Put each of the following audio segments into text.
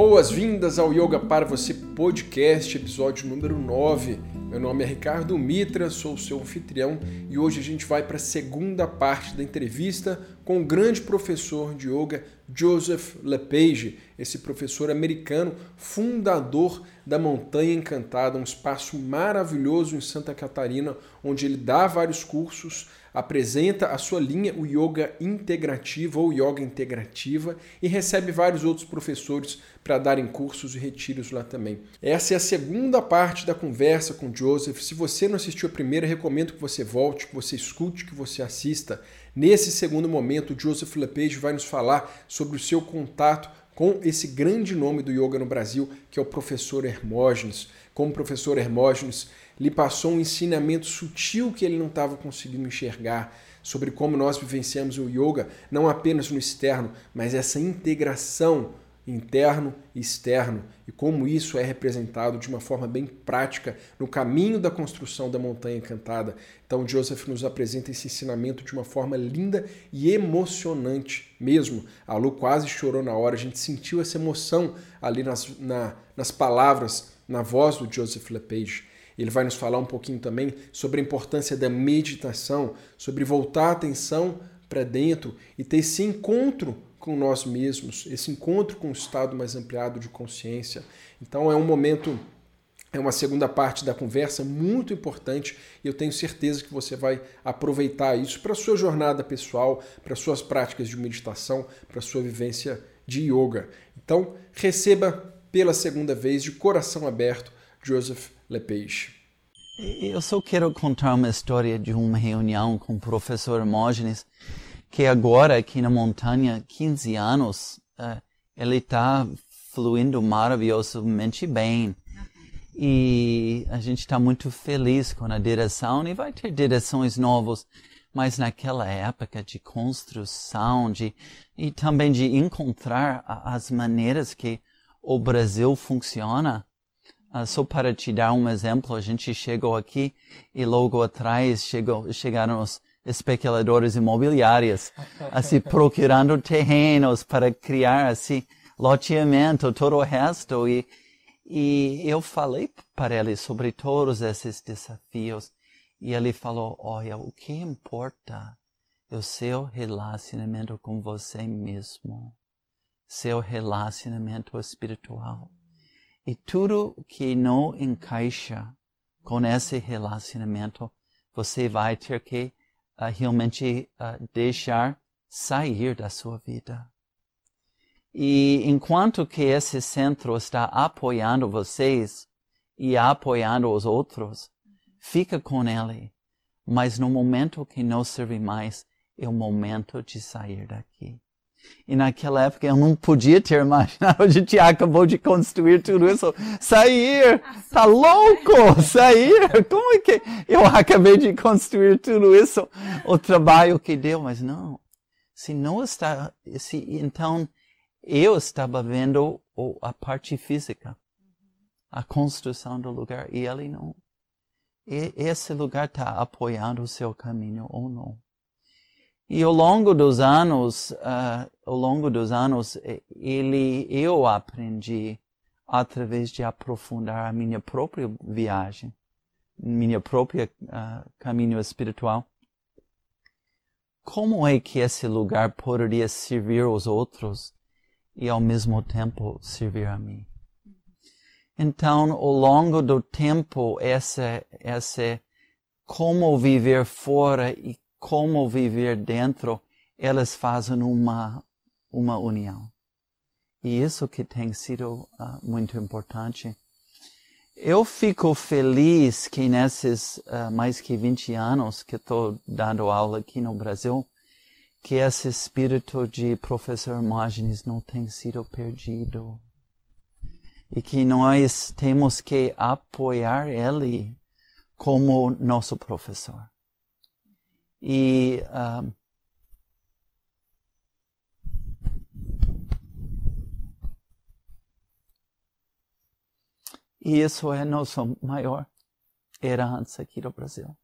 Boas-vindas ao Yoga para Você Podcast, episódio número 9. Meu nome é Ricardo Mitra, sou seu anfitrião e hoje a gente vai para a segunda parte da entrevista com o grande professor de yoga Joseph LePage, esse professor americano, fundador da Montanha Encantada, um espaço maravilhoso em Santa Catarina, onde ele dá vários cursos, apresenta a sua linha, o Yoga Integrativa ou Yoga Integrativa, e recebe vários outros professores para darem cursos e retiros lá também. Essa é a segunda parte da conversa com Joseph. Se você não assistiu a primeira, recomendo que você volte, que você escute, que você assista. Nesse segundo momento, Joseph LePage vai nos falar sobre o seu contato com esse grande nome do yoga no Brasil, que é o professor Hermógenes. Como professor Hermógenes lhe passou um ensinamento sutil que ele não estava conseguindo enxergar sobre como nós vivenciamos o yoga, não apenas no externo, mas essa integração interno e externo, e como isso é representado de uma forma bem prática no caminho da construção da montanha encantada. Então, Joseph nos apresenta esse ensinamento de uma forma linda e emocionante mesmo. A Lu quase chorou na hora, a gente sentiu essa emoção ali nas, na, nas palavras, na voz do Joseph LePage. Ele vai nos falar um pouquinho também sobre a importância da meditação, sobre voltar a atenção para dentro e ter esse encontro com nós mesmos, esse encontro com o estado mais ampliado de consciência. Então é um momento, é uma segunda parte da conversa muito importante e eu tenho certeza que você vai aproveitar isso para sua jornada pessoal, para suas práticas de meditação, para sua vivência de yoga. Então receba pela segunda vez de coração aberto Joseph Lepage. Eu só quero contar uma história de uma reunião com o professor Hermógenes que agora aqui na montanha, 15 anos, uh, ele está fluindo maravilhosamente bem. E a gente está muito feliz com a direção e vai ter direções novas. Mas naquela época de construção de, e também de encontrar as maneiras que o Brasil funciona, Uh, só para te dar um exemplo, a gente chegou aqui e logo atrás chegou, chegaram os especuladores imobiliários, assim, procurando terrenos para criar, assim, loteamento, todo o resto. E, e eu falei para ele sobre todos esses desafios. E ele falou, olha, o que importa é o seu relacionamento com você mesmo. Seu relacionamento espiritual. E tudo que não encaixa com esse relacionamento, você vai ter que uh, realmente uh, deixar sair da sua vida. E enquanto que esse centro está apoiando vocês e apoiando os outros, fica com ele. Mas no momento que não serve mais, é o momento de sair daqui. E naquela época eu não podia ter imaginado, a gente acabou de construir tudo isso. Sair! Tá louco! Sair! Como é que eu acabei de construir tudo isso? O trabalho que deu, mas não. Se não está, se, então eu estava vendo a parte física, a construção do lugar, e ele não. E esse lugar está apoiando o seu caminho ou não. E ao longo dos anos, uh, ao longo dos anos, ele, eu aprendi através de aprofundar a minha própria viagem, minha própria uh, caminho espiritual. Como é que esse lugar poderia servir aos outros e ao mesmo tempo servir a mim? Então, ao longo do tempo, esse, esse como viver fora e como viver dentro, elas fazem uma, uma união. E isso que tem sido uh, muito importante. Eu fico feliz que nesses uh, mais que 20 anos que estou dando aula aqui no Brasil, que esse espírito de professor Hermógenes não tem sido perdido. E que nós temos que apoiar ele como nosso professor. E um, E isso é nossa maior herança aqui no Brasil.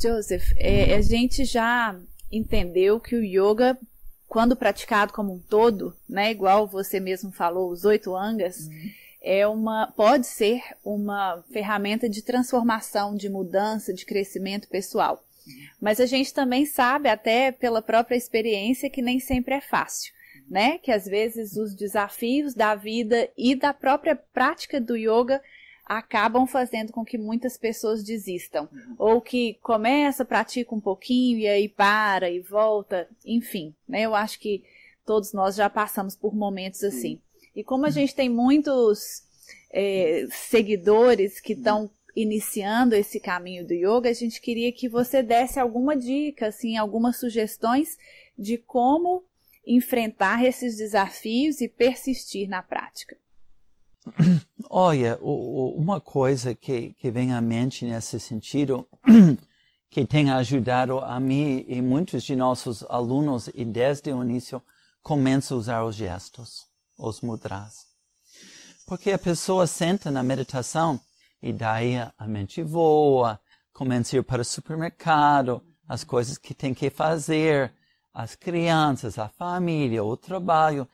Joseph, é, a gente já entendeu que o yoga, quando praticado como um todo, né, igual você mesmo falou, os oito angas, uhum. É uma, pode ser uma ferramenta de transformação, de mudança, de crescimento pessoal. Mas a gente também sabe, até pela própria experiência, que nem sempre é fácil. Né? Que às vezes os desafios da vida e da própria prática do yoga acabam fazendo com que muitas pessoas desistam. Ou que começa, pratica um pouquinho e aí para e volta, enfim. Né? Eu acho que todos nós já passamos por momentos assim. E como a gente tem muitos é, seguidores que estão iniciando esse caminho do yoga, a gente queria que você desse alguma dica, assim, algumas sugestões de como enfrentar esses desafios e persistir na prática. Olha, uma coisa que, que vem à mente nesse sentido, que tem ajudado a mim e muitos de nossos alunos, e desde o início, começa a usar os gestos, os mudras. Porque a pessoa senta na meditação e daí a mente voa, começa a ir para o supermercado, as coisas que tem que fazer, as crianças, a família, o trabalho.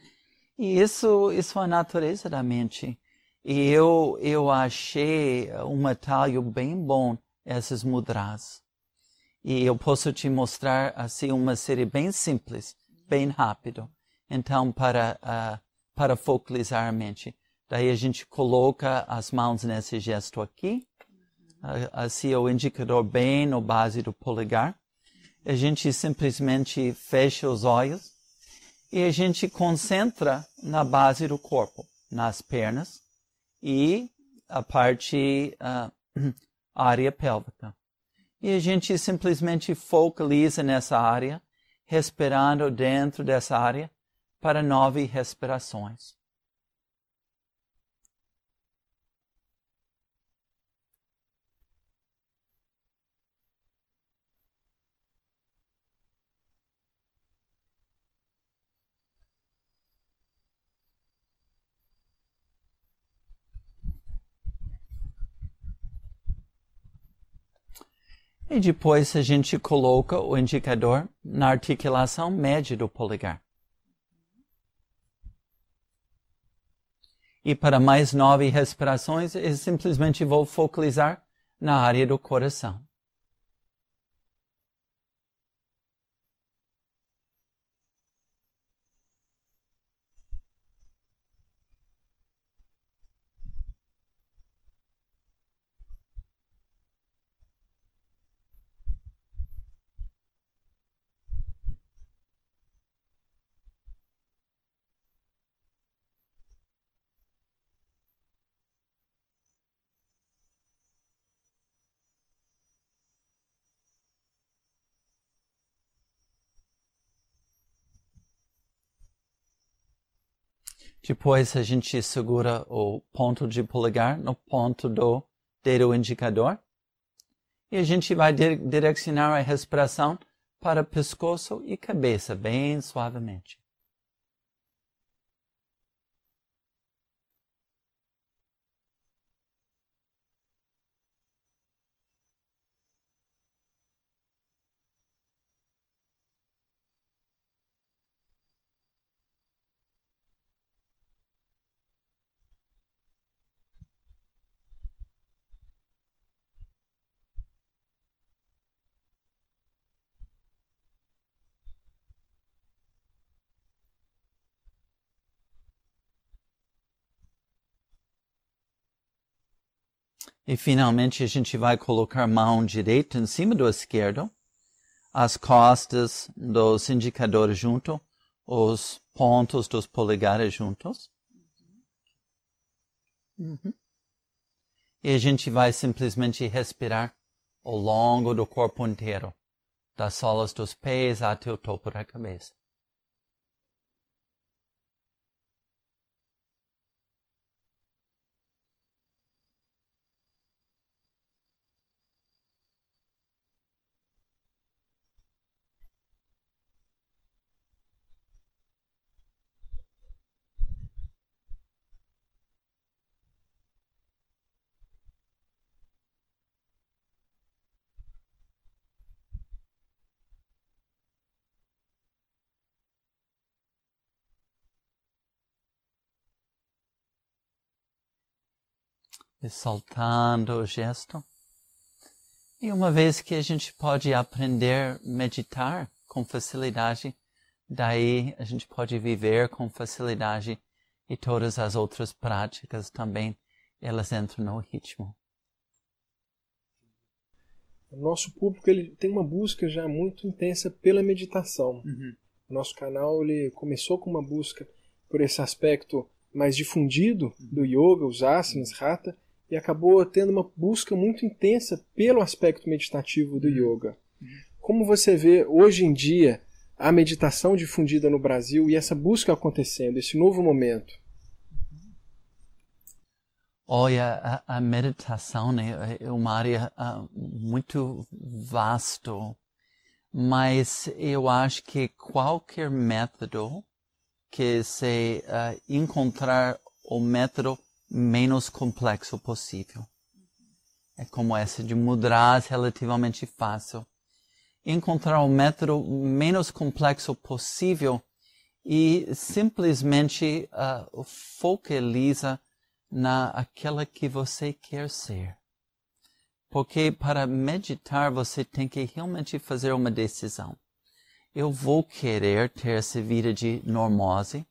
E isso, isso é a natureza da mente. E eu, eu achei um atalho bem bom, essas mudras. E eu posso te mostrar assim uma série bem simples, bem rápido. Então, para, uh, para focalizar a mente. Daí a gente coloca as mãos nesse gesto aqui. Assim, o indicador bem no base do polegar. A gente simplesmente fecha os olhos e a gente concentra na base do corpo, nas pernas e a parte uh, área pélvica. E a gente simplesmente focaliza nessa área, respirando dentro dessa área para nove respirações. E depois a gente coloca o indicador na articulação média do polegar. E para mais nove respirações, eu simplesmente vou focalizar na área do coração. Depois a gente segura o ponto de polegar no ponto do dedo indicador. E a gente vai direcionar a respiração para pescoço e cabeça bem suavemente. E finalmente a gente vai colocar a mão direita em cima do esquerdo, as costas dos indicadores junto, os pontos dos polegares juntos. Uhum. E a gente vai simplesmente respirar ao longo do corpo inteiro, das solas dos pés até o topo da cabeça. E soltando o gesto. E uma vez que a gente pode aprender a meditar com facilidade, daí a gente pode viver com facilidade e todas as outras práticas também, elas entram no ritmo. O nosso público ele tem uma busca já muito intensa pela meditação. Uhum. Nosso canal ele começou com uma busca por esse aspecto mais difundido do yoga, os asanas, hatha, e acabou tendo uma busca muito intensa pelo aspecto meditativo do uhum. yoga. Como você vê hoje em dia a meditação difundida no Brasil e essa busca acontecendo, esse novo momento? Olha, a, a meditação né, é uma área uh, muito vasto, mas eu acho que qualquer método que se uh, encontrar o método menos complexo possível. É como esse de mudras relativamente fácil. Encontrar o método menos complexo possível e simplesmente uh, focaliza na aquela que você quer ser. Porque para meditar você tem que realmente fazer uma decisão. Eu vou querer ter essa vida de normose,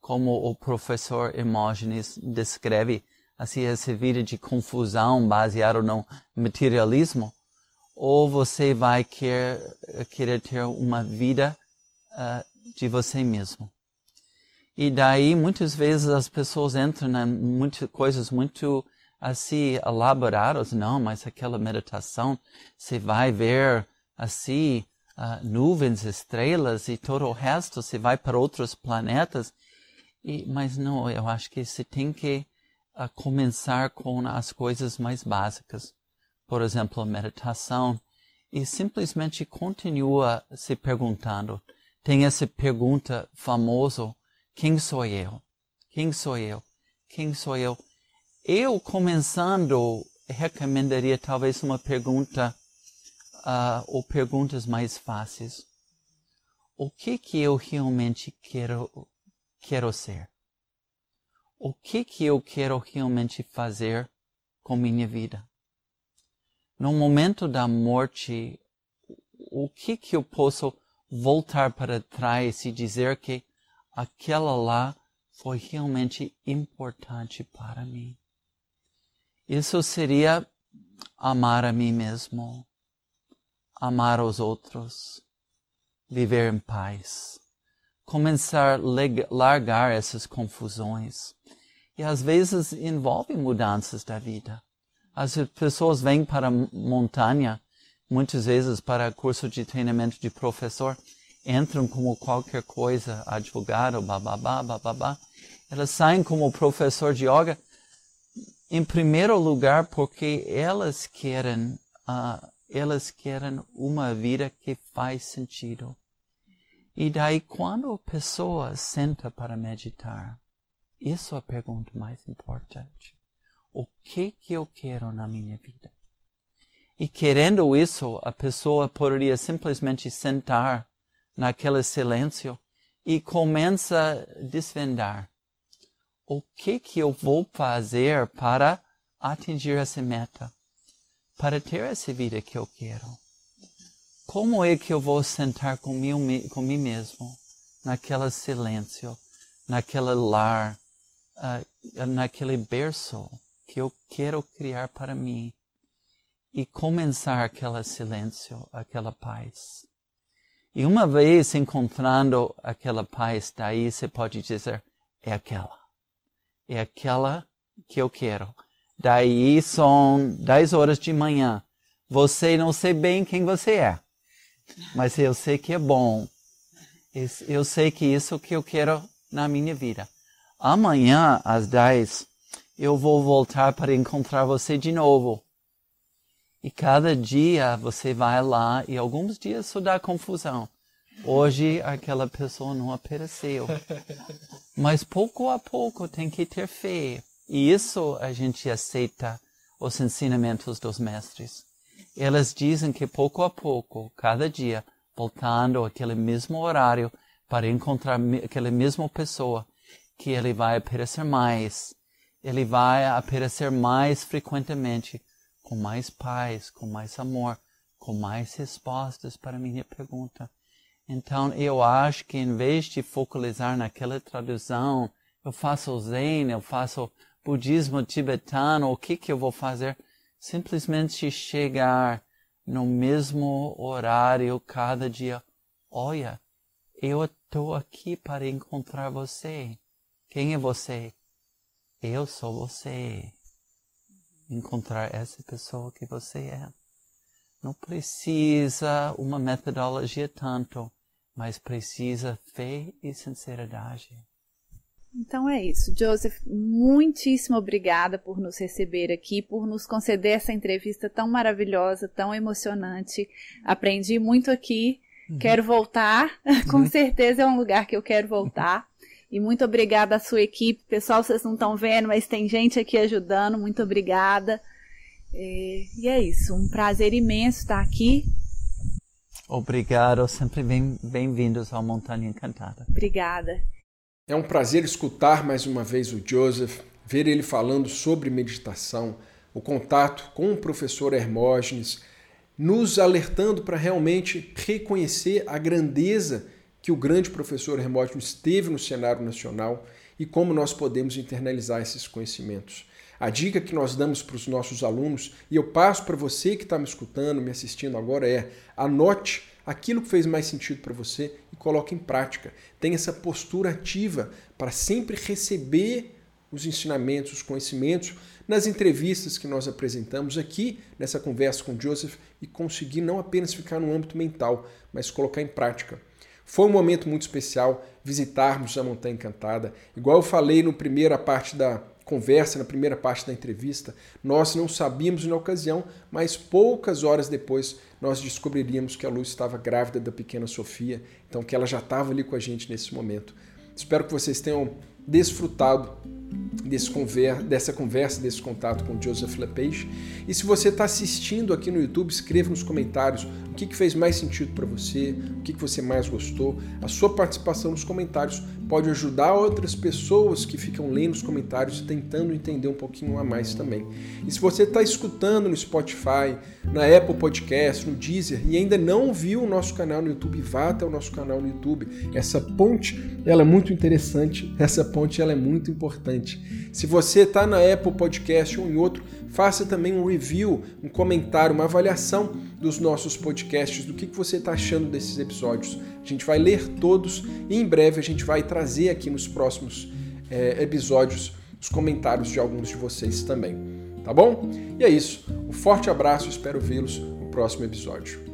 como o professor Hermógenes descreve, assim, essa vida de confusão baseada no materialismo, ou você vai querer, querer ter uma vida uh, de você mesmo. E daí, muitas vezes, as pessoas entram em muitas coisas muito assim elaboradas. Não, mas aquela meditação, você vai ver assim uh, nuvens, estrelas e todo o resto, você vai para outros planetas. E, mas não, eu acho que você tem que uh, começar com as coisas mais básicas. Por exemplo, meditação. E simplesmente continua se perguntando. Tem essa pergunta famosa, quem sou eu? Quem sou eu? Quem sou eu? Eu, começando, recomendaria talvez uma pergunta uh, ou perguntas mais fáceis. O que que eu realmente quero quero ser? O que que eu quero realmente fazer com minha vida? No momento da morte, o que que eu posso voltar para trás e dizer que aquela lá foi realmente importante para mim? Isso seria amar a mim mesmo, amar os outros, viver em paz começar a largar essas confusões. E às vezes envolve mudanças da vida. As pessoas vêm para a montanha, muitas vezes para curso de treinamento de professor, entram como qualquer coisa, advogado, bababá, bababá. Elas saem como professor de yoga, em primeiro lugar porque elas querem, uh, elas querem uma vida que faz sentido e daí, quando a pessoa senta para meditar, isso é a pergunta mais importante. O que que eu quero na minha vida? E querendo isso, a pessoa poderia simplesmente sentar naquele silêncio e começa a desvendar. O que que eu vou fazer para atingir essa meta? Para ter essa vida que eu quero? Como é que eu vou sentar com mim, com mim mesmo, naquele silêncio, naquele lar, uh, naquele berço que eu quero criar para mim e começar aquele silêncio, aquela paz? E uma vez encontrando aquela paz, daí você pode dizer, é aquela. É aquela que eu quero. Daí são 10 horas de manhã. Você não sei bem quem você é mas eu sei que é bom. Eu sei que isso é o que eu quero na minha vida. Amanhã, às 10, eu vou voltar para encontrar você de novo. E cada dia você vai lá e alguns dias isso dá confusão. Hoje aquela pessoa não apareceu. Mas pouco a pouco tem que ter fé. E isso a gente aceita os ensinamentos dos mestres elas dizem que pouco a pouco, cada dia, voltando àquele mesmo horário para encontrar aquela mesma pessoa, que ele vai aparecer mais ele vai aparecer mais frequentemente, com mais paz, com mais amor, com mais respostas para minha pergunta. Então, eu acho que em vez de focalizar naquela tradução, eu faço Zen, eu faço budismo tibetano, o que que eu vou fazer? Simplesmente chegar no mesmo horário cada dia. Olha, eu estou aqui para encontrar você. Quem é você? Eu sou você. Encontrar essa pessoa que você é. Não precisa uma metodologia tanto, mas precisa fé e sinceridade. Então é isso. Joseph, muitíssimo obrigada por nos receber aqui, por nos conceder essa entrevista tão maravilhosa, tão emocionante. Aprendi muito aqui. Uhum. Quero voltar. Com uhum. certeza é um lugar que eu quero voltar. E muito obrigada à sua equipe. Pessoal, vocês não estão vendo, mas tem gente aqui ajudando. Muito obrigada. É, e é isso. Um prazer imenso estar aqui. Obrigado. Sempre bem-vindos ao Montanha Encantada. Obrigada. É um prazer escutar mais uma vez o Joseph, ver ele falando sobre meditação, o contato com o professor Hermógenes, nos alertando para realmente reconhecer a grandeza que o grande professor Hermógenes teve no cenário nacional e como nós podemos internalizar esses conhecimentos. A dica que nós damos para os nossos alunos, e eu passo para você que está me escutando, me assistindo agora, é anote aquilo que fez mais sentido para você e coloque em prática. Tenha essa postura ativa para sempre receber os ensinamentos, os conhecimentos nas entrevistas que nós apresentamos aqui nessa conversa com Joseph e conseguir não apenas ficar no âmbito mental, mas colocar em prática. Foi um momento muito especial visitarmos a Montanha Encantada. Igual eu falei na primeira parte da conversa, na primeira parte da entrevista, nós não sabíamos na ocasião, mas poucas horas depois nós descobriríamos que a Luz estava grávida da pequena Sofia, então que ela já estava ali com a gente nesse momento. Espero que vocês tenham desfrutado conver dessa conversa, desse contato com Joseph LePage. E se você está assistindo aqui no YouTube, escreva nos comentários o que, que fez mais sentido para você, o que, que você mais gostou. A sua participação nos comentários pode ajudar outras pessoas que ficam lendo os comentários tentando entender um pouquinho a mais também. E se você está escutando no Spotify, na Apple Podcast, no Deezer e ainda não viu o nosso canal no YouTube, vá até o nosso canal no YouTube. Essa ponte ela é muito interessante, essa ponte ela é muito importante. Se você está na Apple Podcast ou em outro, faça também um review, um comentário, uma avaliação dos nossos podcasts, do que, que você está achando desses episódios. A gente vai ler todos e em breve a gente vai trazer aqui nos próximos é, episódios os comentários de alguns de vocês também. Tá bom? E é isso. Um forte abraço, espero vê-los no próximo episódio.